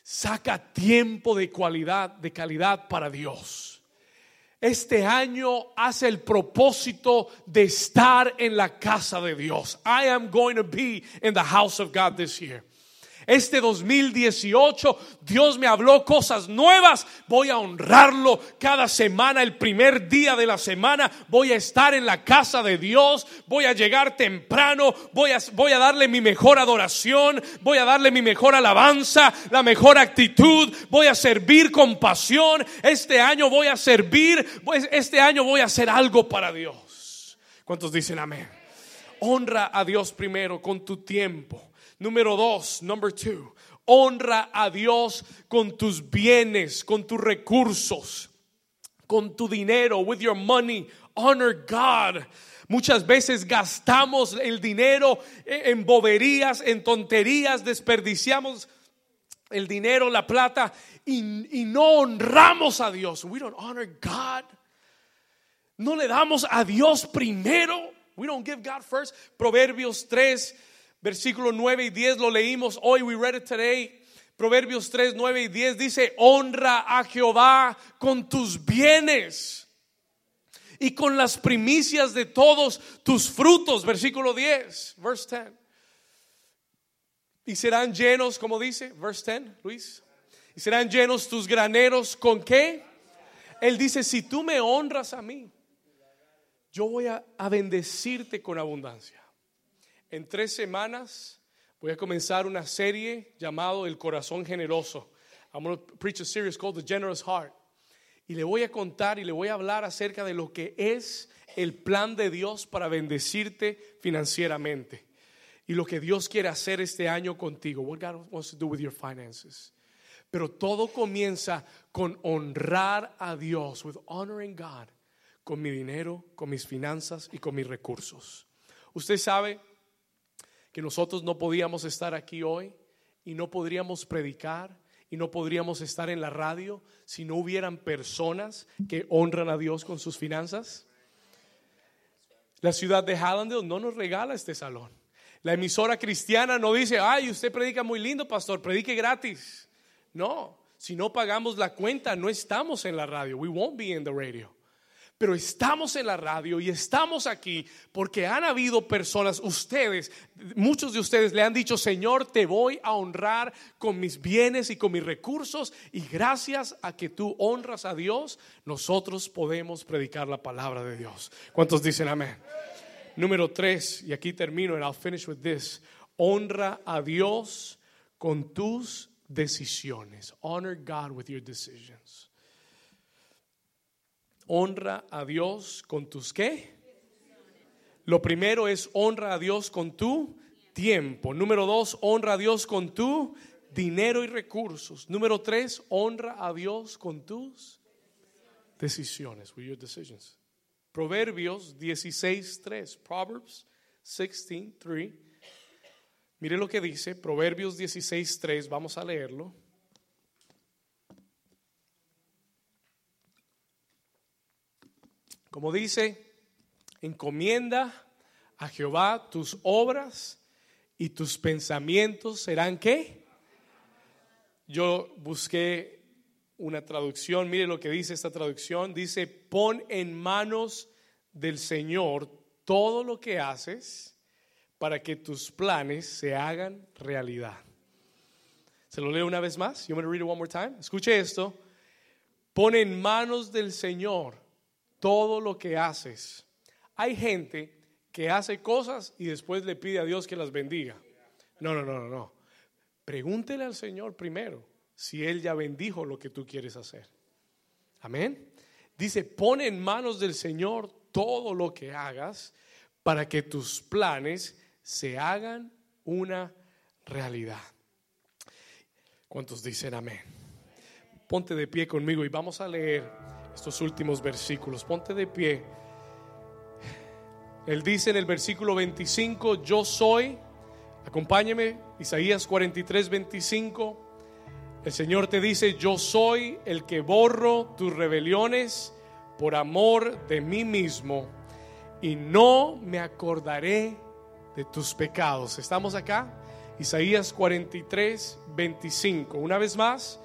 Saca tiempo de cualidad, de calidad para Dios. Este año hace el propósito de estar en la casa de Dios. I am going to be in the house of God this year. Este 2018 Dios me habló cosas nuevas. Voy a honrarlo cada semana, el primer día de la semana. Voy a estar en la casa de Dios. Voy a llegar temprano. Voy a, voy a darle mi mejor adoración. Voy a darle mi mejor alabanza, la mejor actitud. Voy a servir con pasión. Este año voy a servir. Pues este año voy a hacer algo para Dios. ¿Cuántos dicen amén? Honra a Dios primero con tu tiempo Número dos, number two, honra a Dios con tus bienes, con tus recursos, con tu dinero, with your money. Honor God. Muchas veces gastamos el dinero en boberías, en tonterías, desperdiciamos el dinero, la plata y, y, no honramos a Dios. We don't honor God. No le damos a Dios primero. We don't give God first. Proverbios 3 versículo 9 y 10 lo leímos hoy, we read it today. Proverbios 3, 9 y 10 dice, honra a Jehová con tus bienes y con las primicias de todos tus frutos. Versículo 10, verse 10. Y serán llenos, como dice, verse 10, Luis. Y serán llenos tus graneros con qué? Él dice, si tú me honras a mí, yo voy a, a bendecirte con abundancia. En tres semanas voy a comenzar una serie llamado El Corazón Generoso. I'm going to preach a series called The Generous Heart. Y le voy a contar y le voy a hablar acerca de lo que es el plan de Dios para bendecirte financieramente. Y lo que Dios quiere hacer este año contigo. What God wants to do with your finances. Pero todo comienza con honrar a Dios, with honoring God, con mi dinero, con mis finanzas y con mis recursos. Usted sabe, que nosotros no podíamos estar aquí hoy y no podríamos predicar y no podríamos estar en la radio si no hubieran personas que honran a Dios con sus finanzas? La ciudad de Hallandale no nos regala este salón. La emisora cristiana no dice, ay, usted predica muy lindo, pastor, predique gratis. No, si no pagamos la cuenta, no estamos en la radio. We won't be in the radio. Pero estamos en la radio y estamos aquí porque han habido personas, ustedes, muchos de ustedes le han dicho, Señor, te voy a honrar con mis bienes y con mis recursos y gracias a que tú honras a Dios, nosotros podemos predicar la palabra de Dios. ¿Cuántos dicen amén? Número tres, y aquí termino, and I'll finish with this. Honra a Dios con tus decisiones. Honor God with your decisions. Honra a Dios con tus qué? Lo primero es honra a Dios con tu tiempo. Número dos, honra a Dios con tu dinero y recursos. Número tres, honra a Dios con tus decisiones. With your decisions. Proverbios 16:3. Proverbs 16:3. Mire lo que dice Proverbios 16:3. Vamos a leerlo. Como dice, encomienda a Jehová tus obras y tus pensamientos serán qué? Yo busqué una traducción, mire lo que dice esta traducción, dice, pon en manos del Señor todo lo que haces para que tus planes se hagan realidad. Se lo leo una vez más. You want to read it one more time? Escuche esto. Pon en manos del Señor todo lo que haces. Hay gente que hace cosas y después le pide a Dios que las bendiga. No, no, no, no, no. Pregúntele al Señor primero si Él ya bendijo lo que tú quieres hacer. Amén. Dice, pon en manos del Señor todo lo que hagas para que tus planes se hagan una realidad. ¿Cuántos dicen amén? Ponte de pie conmigo y vamos a leer estos últimos versículos. Ponte de pie. Él dice en el versículo 25, yo soy, acompáñeme, Isaías 43, 25. El Señor te dice, yo soy el que borro tus rebeliones por amor de mí mismo y no me acordaré de tus pecados. ¿Estamos acá? Isaías 43, 25. Una vez más,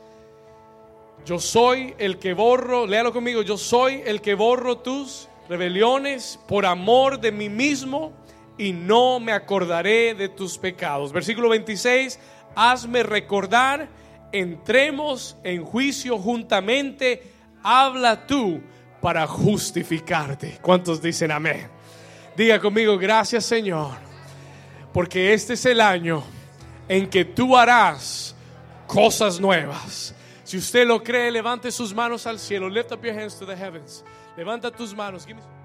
yo soy el que borro, léalo conmigo, yo soy el que borro tus rebeliones por amor de mí mismo y no me acordaré de tus pecados. Versículo 26, hazme recordar, entremos en juicio juntamente, habla tú para justificarte. ¿Cuántos dicen amén? Diga conmigo, gracias Señor, porque este es el año en que tú harás cosas nuevas si usted lo cree, levante sus manos al cielo. Lift up your hands to the heavens. Levanta tus manos. Give me-